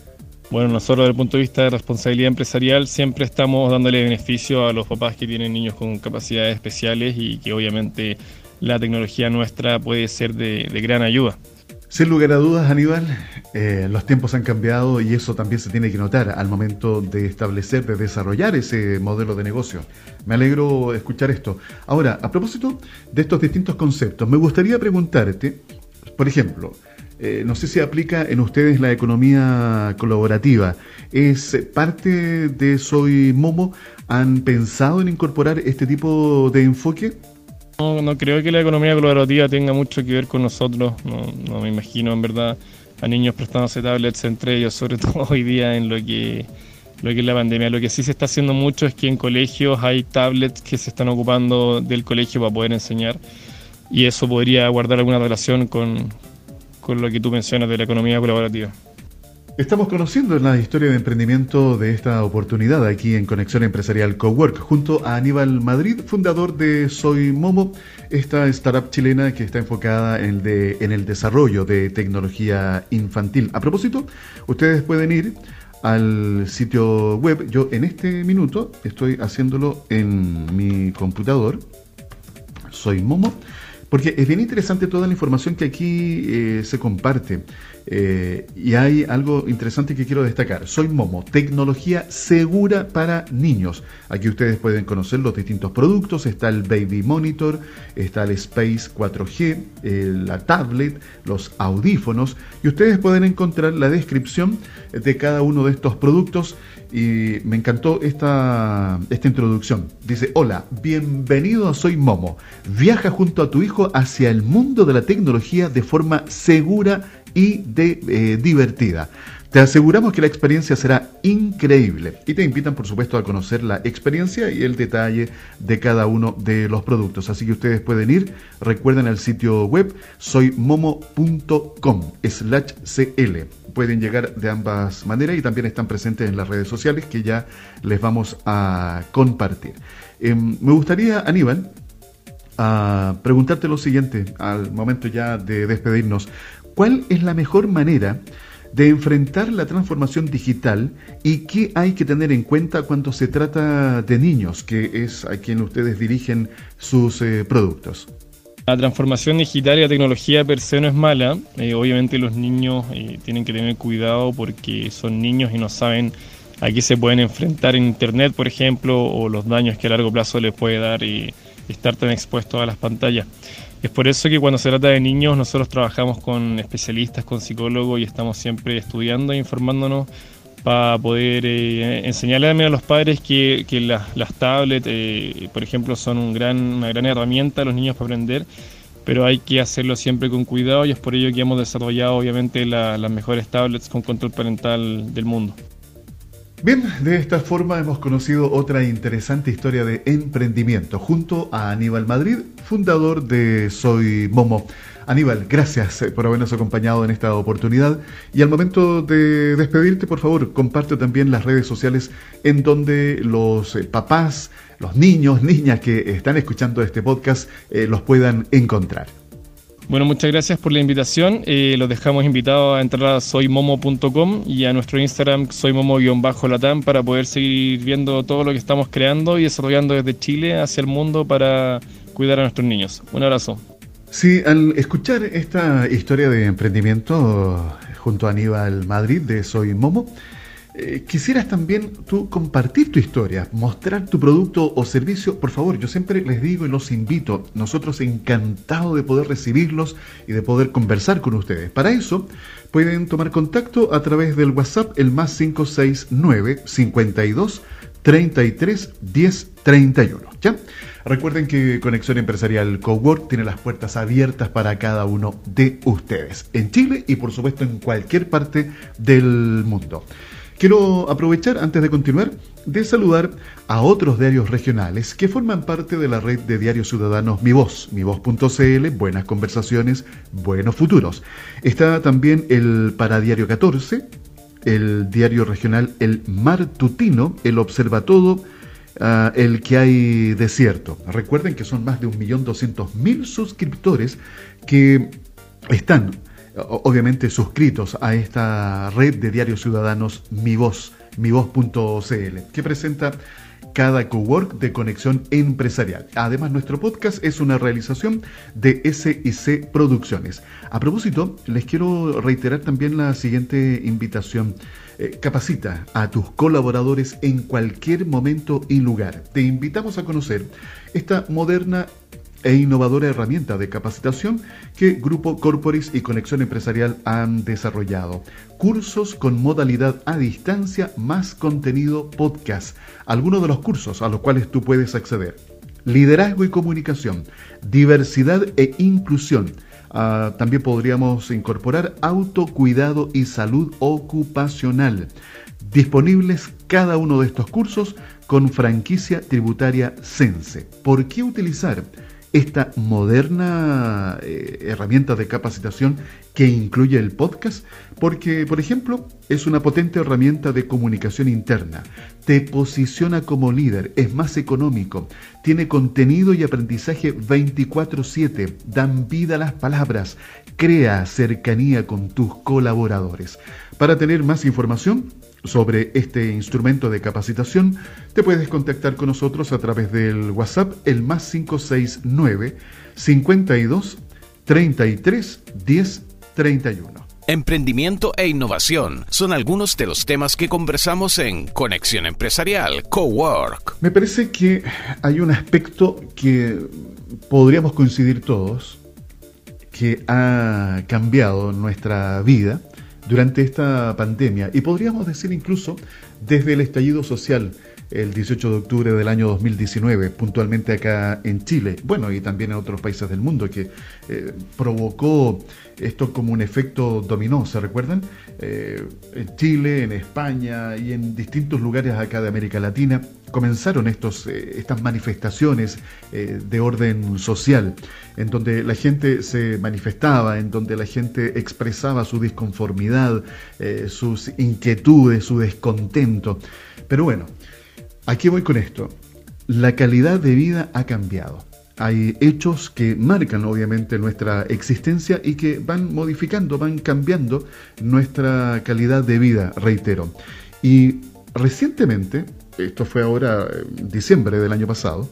Bueno, nosotros desde el punto de vista de responsabilidad empresarial siempre estamos dándole beneficio a los papás que tienen niños con capacidades especiales y que obviamente la tecnología nuestra puede ser de gran ayuda. Sin lugar a dudas, Aníbal, eh, los tiempos han cambiado y eso también se tiene que notar al momento de establecer, de desarrollar ese modelo de negocio. Me alegro escuchar esto. Ahora, a propósito de estos distintos conceptos, me gustaría preguntarte, por ejemplo, eh, no sé si aplica en ustedes la economía colaborativa. ¿Es parte de Soy Momo? ¿Han pensado en incorporar este tipo de enfoque? No, creo que la economía colaborativa tenga mucho que ver con nosotros. No, me imagino en verdad a niños prestándose tablets entre ellos, sobre todo hoy día en lo que, lo que es la pandemia. Lo que sí se está haciendo mucho es que en colegios hay tablets que se están ocupando del colegio para poder enseñar y eso podría guardar alguna relación con, con lo que tú mencionas de la economía colaborativa. Estamos conociendo la historia de emprendimiento de esta oportunidad aquí en Conexión Empresarial Cowork, junto a Aníbal Madrid, fundador de Soy Momo, esta startup chilena que está enfocada en el, desarrollo de tecnología infantil. A propósito, ustedes pueden ir al sitio web. Yo en este minuto estoy haciéndolo en mi computador. Soy Momo. Porque es bien interesante toda la información que aquí eh, se comparte. Eh, y hay algo interesante que quiero destacar. Soy Momo, tecnología segura para niños. Aquí ustedes pueden conocer los distintos productos. Está el Baby Monitor, está el Space 4G, la tablet, los audífonos. Y ustedes pueden encontrar la descripción de cada uno de estos productos y me encantó esta, esta introducción. Dice, hola, bienvenido a Soy Momo. Viaja junto a tu hijo hacia el mundo de la tecnología de forma segura y de, eh, divertida. Te aseguramos que la experiencia será increíble y te invitan por supuesto a conocer la experiencia y el detalle de cada uno de los productos. Así que ustedes pueden ir, recuerden el sitio web soymomo.com slash cl. Pueden llegar de ambas maneras y también están presentes en las redes sociales que ya les vamos a compartir. Em, me gustaría, Aníbal, preguntarte lo siguiente al momento ya de despedirnos. ¿Cuál es la mejor manera de enfrentar la transformación digital y qué hay que tener en cuenta cuando se trata de niños, que es a quien ustedes dirigen sus eh, productos? La transformación digital y la tecnología per se no es mala. Eh, obviamente los niños eh, tienen que tener cuidado porque son niños y no saben a qué se pueden enfrentar en Internet, por ejemplo, o los daños que a largo plazo les puede dar y estar tan expuestos a las pantallas. Es por eso que cuando se trata de niños nosotros trabajamos con especialistas, con psicólogos y estamos siempre estudiando e informándonos para poder eh, enseñarle a los padres que, las, tablets, eh, por ejemplo, son una gran herramienta a los niños para aprender, pero hay que hacerlo siempre con cuidado y es por ello que hemos desarrollado obviamente las mejores tablets con control parental del mundo. Bien, de esta forma hemos conocido otra interesante historia de emprendimiento junto a Aníbal Madrid, fundador de Soy Momo. Aníbal, gracias eh, por habernos acompañado en esta oportunidad. Y al momento de despedirte, por favor, comparte también las redes sociales en donde los eh, papás, los niños, niñas que están escuchando este podcast eh, los puedan encontrar. Bueno, muchas gracias por la invitación. los dejamos invitados a entrar a soymomo.com y a nuestro Instagram soymomo-latam para poder seguir viendo todo lo que estamos creando y desarrollando desde Chile hacia el mundo para cuidar a nuestros niños. Un abrazo. Sí, al escuchar esta historia de emprendimiento junto a Aníbal Madrid de Soy Momo, eh, quisieras también tú compartir tu historia, mostrar tu producto o servicio, por favor, yo siempre les digo y los invito, nosotros encantados de poder recibirlos y de poder conversar con ustedes. Para eso pueden tomar contacto a través del WhatsApp el más 569 52 33 10 31. ¿Ya? Recuerden que Conexión Empresarial Cowork tiene las puertas abiertas para cada uno de ustedes, en Chile y por supuesto en cualquier parte del mundo. Quiero aprovechar, antes de continuar, de saludar a otros diarios regionales que forman parte de la red de diarios ciudadanos Mi Voz, mivoz.cl, Buenas Conversaciones, Buenos Futuros. Está también el Paradiario 14, el diario regional El Martutino, el Observatodo, Ah, el que hay desierto. Recuerden que son más de 1.200.000 suscriptores que están obviamente suscritos a esta red de diarios ciudadanos Mi Voz, mivoz.cl, que presenta cada cowork de conexión empresarial. Además, nuestro podcast es una realización de SIC Producciones. A propósito, les quiero reiterar también la siguiente invitación. Eh, capacita a tus colaboradores en cualquier momento y lugar. Te invitamos a conocer esta moderna e innovadora herramienta de capacitación que Grupo Corporis y Conexión Empresarial han desarrollado. Cursos con modalidad a distancia más contenido podcast. Algunos de los cursos a los cuales tú puedes acceder. Liderazgo y comunicación, diversidad e inclusión. Ah, también podríamos incorporar autocuidado y salud ocupacional. Disponibles cada uno de estos cursos con franquicia tributaria Sense. ¿Por qué utilizar? Esta moderna eh, herramienta de capacitación que incluye el podcast, porque, por ejemplo, es una potente herramienta de comunicación interna, te posiciona como líder, es más económico, tiene contenido y aprendizaje 24/7, dan vida a las palabras, crea cercanía con tus colaboradores. Para tener más información, sobre este instrumento de capacitación, te puedes contactar con nosotros a través del WhatsApp el más 569 52 33 10 31. Emprendimiento e innovación son algunos de los temas que conversamos en Conexión Empresarial, Cowork. Me parece que hay un aspecto que podríamos coincidir todos, que ha cambiado nuestra vida durante esta pandemia. Y podríamos decir incluso desde el estallido social el 18 de octubre del año 2019, puntualmente acá en Chile, bueno, y también en otros países del mundo, que eh, provocó esto como un efecto dominó, ¿se recuerdan? Eh, en Chile, en España y en distintos lugares acá de América Latina comenzaron estos, eh, estas manifestaciones de orden social, en donde la gente se manifestaba, en donde la gente expresaba su disconformidad, sus inquietudes, su descontento. Pero bueno, Aquí voy con esto? La calidad de vida ha cambiado. Hay hechos que marcan obviamente nuestra existencia y que van modificando, van cambiando nuestra calidad de vida, reitero. Y recientemente, esto fue ahora en diciembre del año pasado,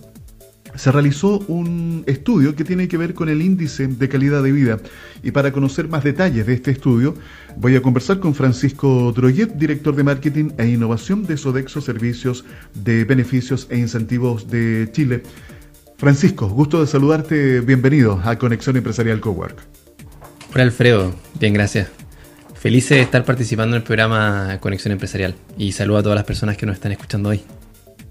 se realizó un estudio que tiene que ver con el índice de calidad de vida. Y para conocer más detalles de este estudio, voy a conversar con Francisco Droyet, director de Marketing e Innovación de Sodexo Servicios de Beneficios e Incentivos de Chile. Francisco, gusto de saludarte. Bienvenido a Conexión Empresarial Cowork. Hola Alfredo, bien, gracias. Feliz de estar participando en el programa Conexión Empresarial y saludo a todas las personas que nos están escuchando hoy.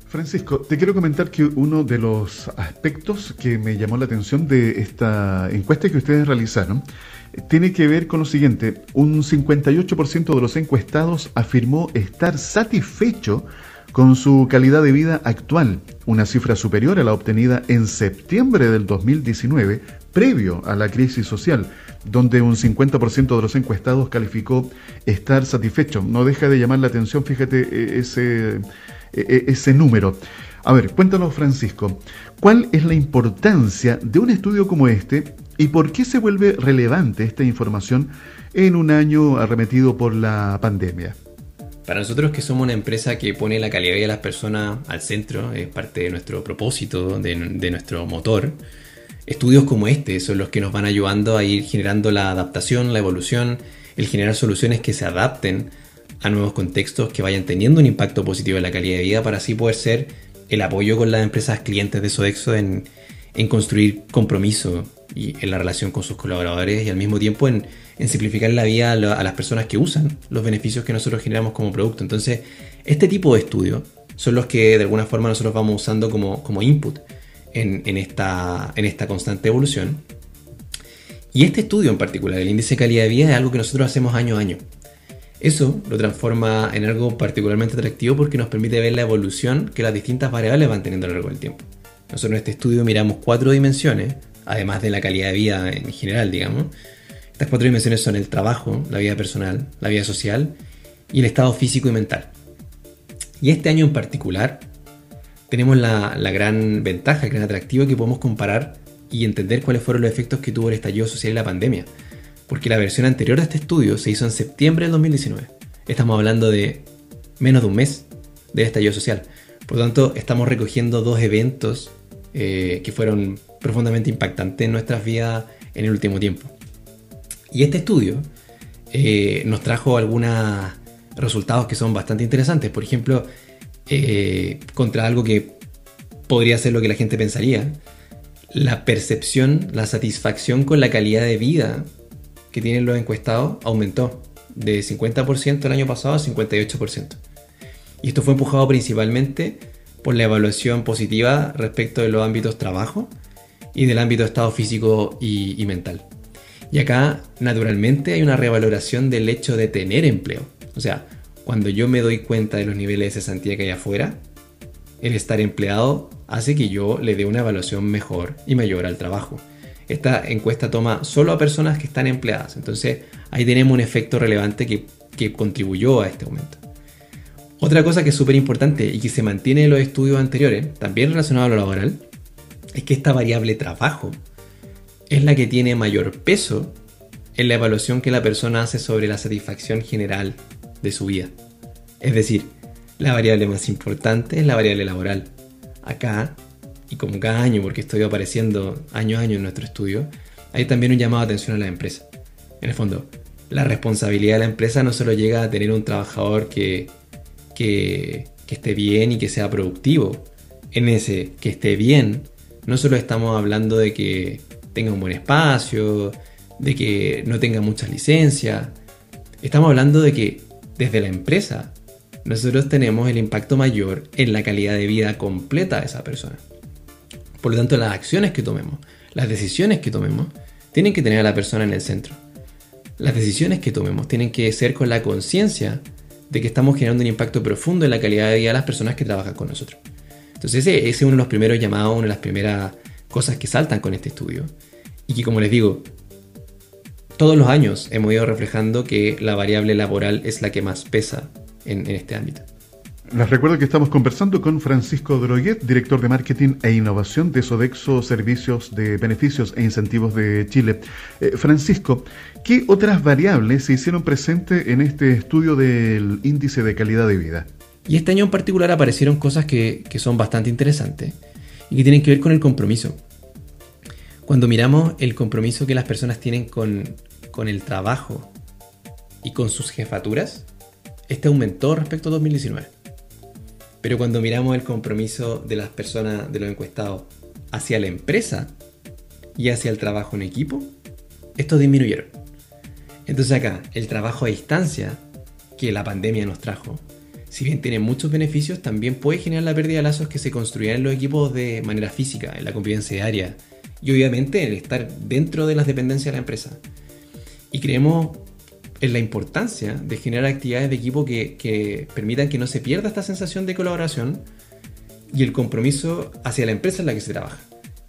Francisco, te quiero comentar que uno de los aspectos que me llamó la atención de esta encuesta que ustedes realizaron tiene que ver con lo siguiente. Un 58% de los encuestados afirmó estar satisfecho con su calidad de vida actual, una cifra superior a la obtenida en septiembre del 2019, previo a la crisis social, donde un 50% de los encuestados calificó estar satisfecho. No deja de llamar la atención, fíjate, e, ese e, ese número. A ver, cuéntanos Francisco, ¿cuál es la importancia de un estudio como este y por qué se vuelve relevante esta información en un año arremetido por la pandemia? Para nosotros que somos una empresa que pone la calidad de las personas al centro, es parte de nuestro propósito, de, de nuestro motor, estudios como este son los que nos van ayudando a ir generando la adaptación, la evolución, el generar soluciones que se adapten a nuevos contextos que vayan teniendo un impacto positivo en la calidad de vida para así poder ser el apoyo con las empresas clientes de Sodexo en, en construir compromiso y en la relación con sus colaboradores y al mismo tiempo en, simplificar la vida a, las personas que usan los beneficios que nosotros generamos como producto. Entonces, este tipo de estudios son los que de alguna forma nosotros vamos usando como, como input en, esta, esta constante evolución. Y este estudio en particular, el índice de calidad de vida, es algo que nosotros hacemos año a año. Eso lo transforma en algo particularmente atractivo porque nos permite ver la evolución que las distintas variables van teniendo a lo largo del tiempo. Nosotros en este estudio miramos cuatro dimensiones, además de la calidad de vida en general, digamos. Estas cuatro dimensiones son el trabajo, la vida personal, la vida social y el estado físico y mental. Y este año en particular tenemos la, gran ventaja, el gran atractivo que podemos comparar y entender cuáles fueron los efectos que tuvo el estallido social y la pandemia porque la versión anterior de este estudio se hizo en septiembre del 2019. Estamos hablando de menos de un mes de estallido social. Por lo tanto, estamos recogiendo dos eventos eh, que fueron profundamente impactantes en nuestras vidas en el último tiempo. Y este estudio eh, nos trajo algunos resultados que son bastante interesantes. Por ejemplo, eh, contra algo que podría ser lo que la gente pensaría, la percepción, la satisfacción con la calidad de vida que tienen los encuestados aumentó de 50% el año pasado a 58%. Y esto fue empujado principalmente por la evaluación positiva respecto de los ámbitos trabajo y del ámbito estado físico y, mental. Y acá, naturalmente, hay una revaloración del hecho de tener empleo. O sea, cuando yo me doy cuenta de los niveles de cesantía que hay afuera, el estar empleado hace que yo le dé una evaluación mejor y mayor al trabajo. Esta encuesta toma solo a personas que están empleadas. Entonces ahí tenemos un efecto relevante que, contribuyó a este aumento. Otra cosa que es súper importante y que se mantiene en los estudios anteriores, también relacionado a lo laboral, es que esta variable trabajo es la que tiene mayor peso en la evaluación que la persona hace sobre la satisfacción general de su vida. Es decir, la variable más importante es la variable laboral. Acá y como cada año, porque estoy apareciendo año a año en nuestro estudio, hay también un llamado de atención a la empresa. En el fondo, la responsabilidad de la empresa no solo llega a tener un trabajador que, que, que esté bien y que sea productivo. En ese que esté bien, no solo estamos hablando de que tenga un buen espacio, de que no tenga muchas licencias, estamos hablando de que desde la empresa nosotros tenemos el impacto mayor en la calidad de vida completa de esa persona. Por lo tanto, las acciones que tomemos, las decisiones que tomemos, tienen que tener a la persona en el centro. Las decisiones que tomemos tienen que ser con la conciencia de que estamos generando un impacto profundo en la calidad de vida de las personas que trabajan con nosotros. Entonces ese, es uno de los primeros llamados, una de las primeras cosas que saltan con este estudio. Y que como les digo, todos los años hemos ido reflejando que la variable laboral es la que más pesa en este ámbito. Les recuerdo que estamos conversando con Francisco Droguet, director de Marketing e Innovación de Sodexo Servicios de Beneficios e Incentivos de Chile. Eh, Francisco, ¿qué otras variables se hicieron presentes en este estudio del índice de calidad de vida? Y este año en particular aparecieron cosas que, son bastante interesantes. y que tienen que ver con el compromiso. Cuando miramos el compromiso que las personas tienen con, con el trabajo y con sus jefaturas, este aumentó respecto a 2019. Pero cuando miramos el compromiso de las personas, de los encuestados, hacia la empresa y hacia el trabajo en equipo, estos disminuyeron. Entonces acá, el trabajo a distancia que la pandemia nos trajo, si bien tiene muchos beneficios, también puede generar la pérdida de lazos que se construían en los equipos de manera física, en la convivencia diaria y obviamente el estar dentro de las dependencias de la empresa. Y creemos en la importancia de generar actividades de equipo que, permitan que no se pierda esta sensación de colaboración y el compromiso hacia la empresa en la que se trabaja.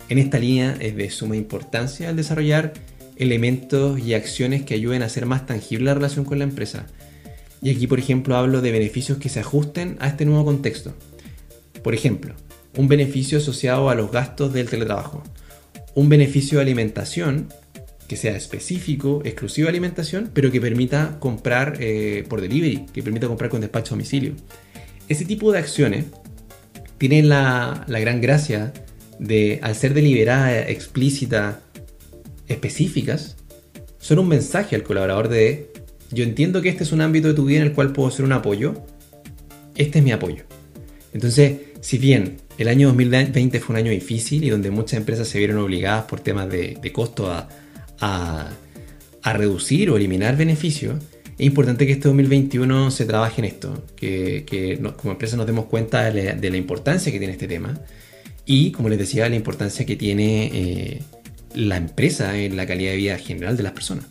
En esta línea es de suma importancia el desarrollar elementos y acciones que ayuden a hacer más tangible la relación con la empresa. Y aquí, por ejemplo, hablo de beneficios que se ajusten a este nuevo contexto. Por ejemplo, un beneficio asociado a los gastos del teletrabajo. Un beneficio de alimentación que sea específico, exclusivo de alimentación, pero que permita comprar eh, por delivery, que permita comprar con despacho a domicilio. Ese tipo de acciones tienen la, gran gracia de, al ser deliberadas, explícitas, específicas, son un mensaje al colaborador de, yo entiendo que este es un ámbito de tu vida en el cual puedo ser un apoyo, este es mi apoyo. Entonces, si bien el año 2020 fue un año difícil y donde muchas empresas se vieron obligadas por temas de, de costo a, a, reducir o eliminar beneficios, es importante que este 2021 se trabaje en esto, que, como empresa nos demos cuenta de la, importancia que tiene este tema y, como les decía, la importancia que tiene eh, la empresa en la calidad de vida general de las personas.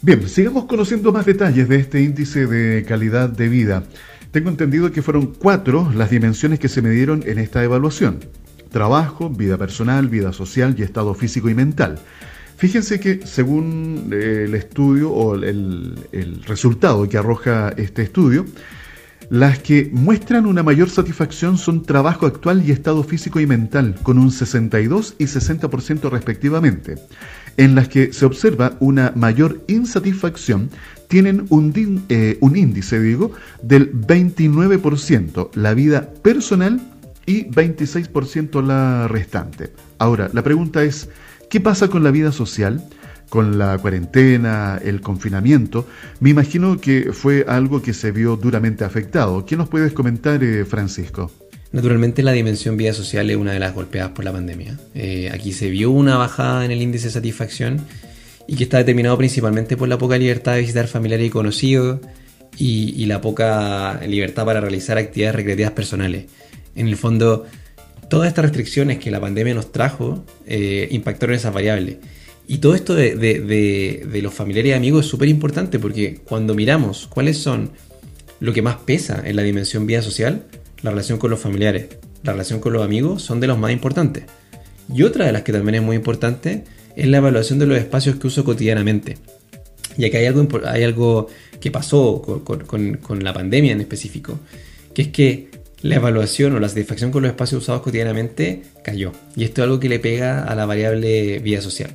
Bien, sigamos conociendo más detalles de este índice de calidad de vida. Tengo entendido que fueron cuatro las dimensiones que se midieron en esta evaluación. Trabajo, vida personal, vida social y estado físico y mental. Fíjense que según eh, el estudio o el, resultado que arroja este estudio, las que muestran una mayor satisfacción son trabajo actual y estado físico y mental, con un 62 y 60% respectivamente. En las que se observa una mayor insatisfacción, tienen un, eh, un índice, digo, del 29%, la vida personal y 26% la restante. Ahora, la pregunta es, ¿Qué pasa con la vida social? Con la cuarentena, el confinamiento, me imagino que fue algo que se vio duramente afectado. ¿Qué nos puedes comentar, eh, Francisco? Naturalmente la dimensión vida social es una de las golpeadas por la pandemia. Eh, aquí se vio una bajada en el índice de satisfacción y que está determinado principalmente por la poca libertad de visitar familiares y conocidos y, la poca libertad para realizar actividades recreativas personales. En el fondo, todas estas restricciones que la pandemia nos trajo eh, impactaron esas variables. Y todo esto de, los familiares y amigos es súper importante porque cuando miramos cuáles son lo que más pesa en la dimensión vida social, la relación con los familiares, la relación con los amigos son de los más importantes. Y otra de las que también es muy importante es la evaluación de los espacios que uso cotidianamente. Y aquí hay algo, que pasó con la pandemia en específico, que es que la evaluación o la satisfacción con los espacios usados cotidianamente cayó. Y esto es algo que le pega a la variable vida social.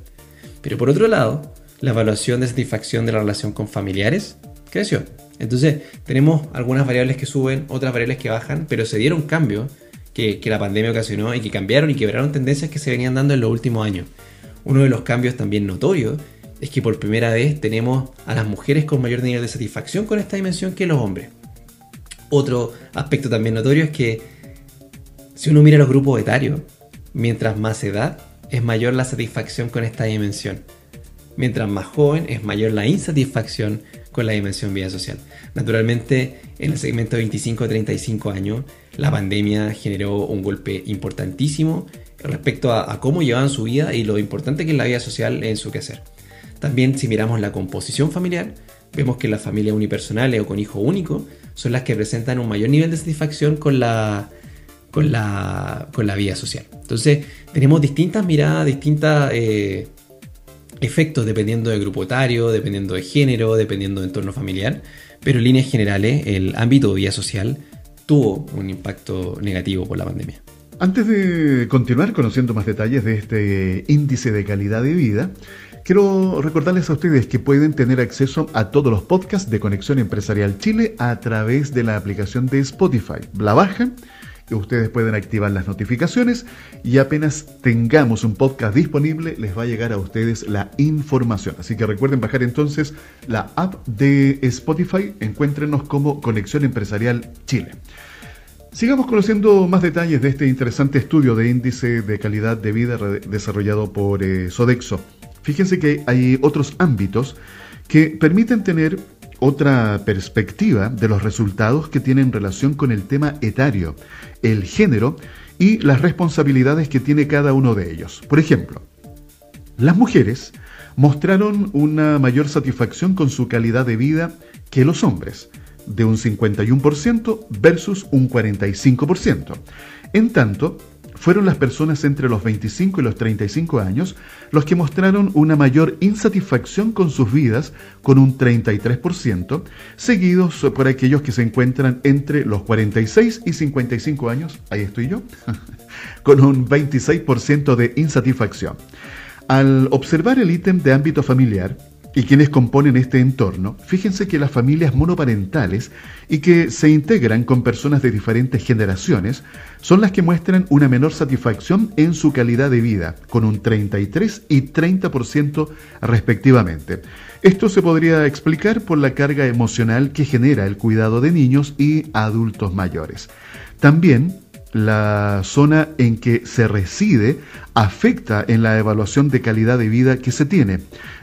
Pero por otro lado, la evaluación de satisfacción de la relación con familiares creció. Entonces, tenemos algunas variables que suben, otras variables que bajan, pero se dieron cambios que, la pandemia ocasionó y que cambiaron y quebraron tendencias que se venían dando en los últimos años. Uno de los cambios también notorios es que por primera vez tenemos a las mujeres con mayor nivel de satisfacción con esta dimensión que los hombres. Otro aspecto también notorio es que si uno mira los grupos etarios, mientras más edad, es mayor la satisfacción con esta dimensión. Mientras más joven, es mayor la insatisfacción con la dimensión vida social. Naturalmente, en el segmento de 25 a 35 años, la pandemia generó un golpe importantísimo respecto a, cómo llevaban su vida y lo importante que es la vida social en su quehacer. También si miramos la composición familiar, vemos que las familias unipersonales o con hijo único son las que presentan un mayor nivel de satisfacción con la, con la, con la vida social. Entonces, tenemos distintas miradas, distintos eh, efectos dependiendo del grupo etario, dependiendo de género, dependiendo de entorno familiar, pero en líneas generales, el ámbito de vida social tuvo un impacto negativo por la pandemia. Antes de continuar conociendo más detalles de este índice de calidad de vida, Quiero recordarles a ustedes que pueden tener acceso a todos los podcasts de Conexión Empresarial Chile a través de la aplicación de Spotify. La bajan Ustedes pueden activar las notificaciones y apenas tengamos un podcast disponible les va a llegar a ustedes la información. Así que recuerden bajar entonces la app de Spotify, encuéntrenos como Conexión Empresarial Chile. Sigamos conociendo más detalles de este interesante estudio de índice de calidad de vida desarrollado por eh, Sodexo. Fíjense que hay otros ámbitos que permiten tener otra perspectiva de los resultados que tienen relación con el tema etario, el género y las responsabilidades que tiene cada uno de ellos. Por ejemplo, las mujeres mostraron una mayor satisfacción con su calidad de vida que los hombres, de un 51% versus un 45%. En tanto, fueron las personas entre los 25 y los 35 años los que mostraron una mayor insatisfacción con sus vidas con un 33%, seguidos por aquellos que se encuentran entre los 46 y 55 años, ahí estoy yo, con un 26% de insatisfacción. Al observar el ítem de ámbito familiar, y quienes componen este entorno, fíjense que las familias monoparentales y que se integran con personas de diferentes generaciones son las que muestran una menor satisfacción en su calidad de vida, con un 33 y 30% respectivamente. Esto se podría explicar por la carga emocional que genera el cuidado de niños y adultos mayores. También la zona en que se reside afecta en la evaluación de calidad de vida que se tiene.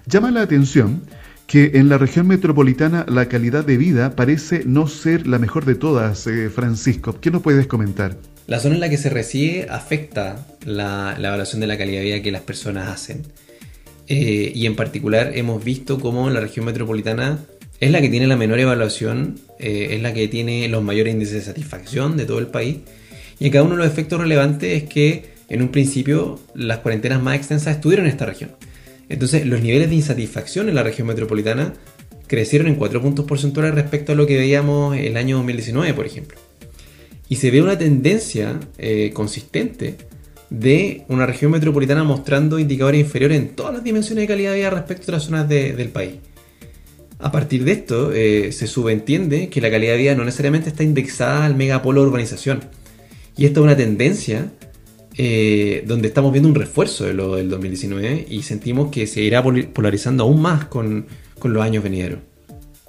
Llama la atención que en la región metropolitana la calidad de vida parece no ser la mejor de todas, eh, Francisco. ¿Qué nos puedes comentar? La zona en la que se reside afecta la, evaluación de la calidad de vida que las personas hacen. Eh, y en particular hemos visto cómo la región metropolitana es la que tiene la menor evaluación, eh, es la que tiene los mayores índices de satisfacción de todo el país y cada uno de los efectos relevantes es que en un principio las cuarentenas más extensas estuvieron en esta región. Entonces los niveles de insatisfacción en la región metropolitana crecieron en 4 puntos porcentuales respecto a lo que veíamos el año 2019, por ejemplo. Y se ve una tendencia eh, consistente de una región metropolitana mostrando indicadores inferiores en todas las dimensiones de calidad de vida respecto a otras zonas del país. A partir de esto, eh, se subentiende que la calidad de vida no necesariamente está indexada al megapolo urbanización, y esta es una tendencia eh, donde estamos viendo un refuerzo de lo del 2019 y sentimos que se irá polarizando aún más con, los años venideros.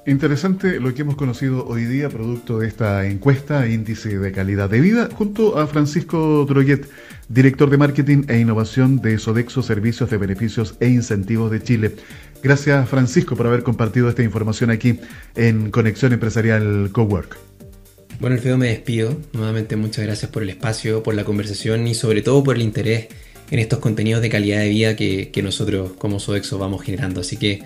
Interesante lo que hemos conocido hoy día, producto de esta encuesta Índice de Calidad de Vida, junto a Francisco Droguet, director de Marketing e Innovación de Sodexo Servicios de Beneficios e Incentivos de Chile. Gracias, Francisco, por haber compartido esta información aquí en Conexión Empresarial Cowork. Bueno, Alfredo, me despido. Nuevamente muchas gracias por el espacio, por la conversación y sobre todo por el interés en estos contenidos de calidad de vida que, nosotros como Sodexo vamos generando. Así que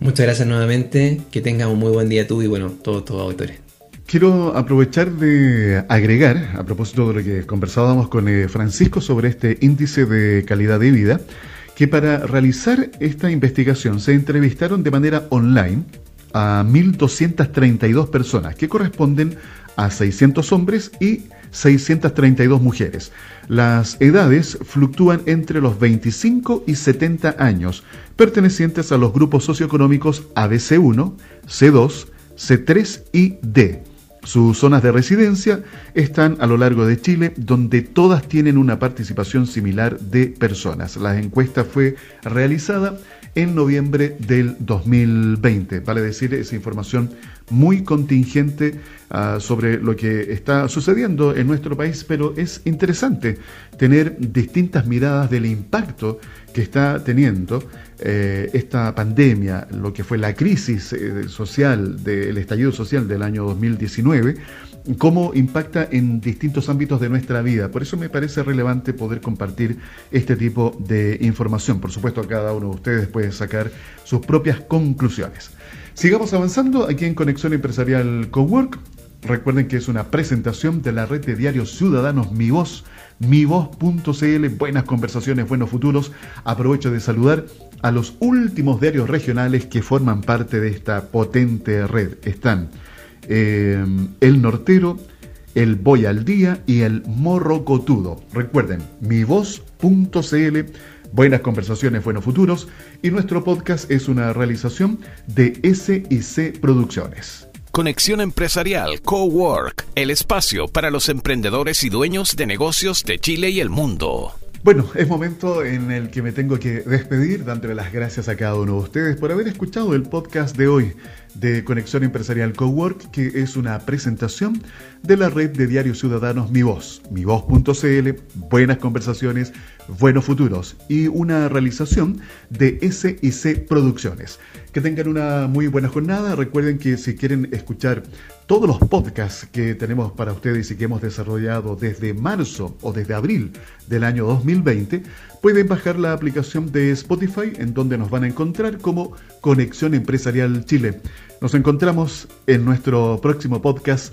muchas gracias nuevamente, que tengan un muy buen día tú y bueno, todos tus auditores. Quiero aprovechar de agregar, a propósito de lo que conversábamos con eh, Francisco sobre este índice de calidad de vida, que para realizar esta investigación se entrevistaron de manera online a 1.232 personas, que corresponden a 600 hombres y 632 mujeres. Las edades fluctúan entre los 25 y 70 años, pertenecientes a los grupos socioeconómicos ABC1, C2, C3 y D. Sus zonas de residencia están a lo largo de Chile, donde todas tienen una participación similar de personas. La encuesta fue realizada en noviembre del 2020. Vale decir, esa información muy contingente ah, sobre lo que está sucediendo en nuestro país, pero es interesante tener distintas miradas del impacto que está teniendo eh, esta pandemia, lo que fue la crisis eh, social, del estallido social del año 2019 cómo impacta en distintos ámbitos de nuestra vida. Por eso me parece relevante poder compartir este tipo de información. Por supuesto, cada uno de ustedes puede sacar sus propias conclusiones. Sigamos avanzando aquí en Conexión Empresarial Cowork. Recuerden que es una presentación de la red de diarios ciudadanos Mi Voz, mivoz.cl, buenas conversaciones, buenos futuros. Aprovecho de saludar a los últimos diarios regionales que forman parte de esta potente red. Están eh, el Nortero, El Voy al Día y El Morro Cotudo. Recuerden, mivoz.cl, buenas conversaciones, buenos futuros y nuestro podcast es una realización de SIC Producciones. Conexión Empresarial Cowork, el espacio para los emprendedores y dueños de negocios de Chile y el mundo. Bueno, es momento en el que me tengo que despedir dándole las gracias a cada uno de ustedes por haber escuchado el podcast de hoy de Conexión Empresarial Cowork, que es una presentación de la red de diarios ciudadanos Mi Voz, mivoz.cl, buenas conversaciones, buenos futuros y una realización de SIC Producciones. Que tengan una muy buena jornada. Recuerden que si quieren escuchar todos los podcasts que tenemos para ustedes y que hemos desarrollado desde marzo o desde abril del año 2020, pueden bajar la aplicación de Spotify en donde nos van a encontrar como Conexión Empresarial Chile. Nos encontramos en nuestro próximo podcast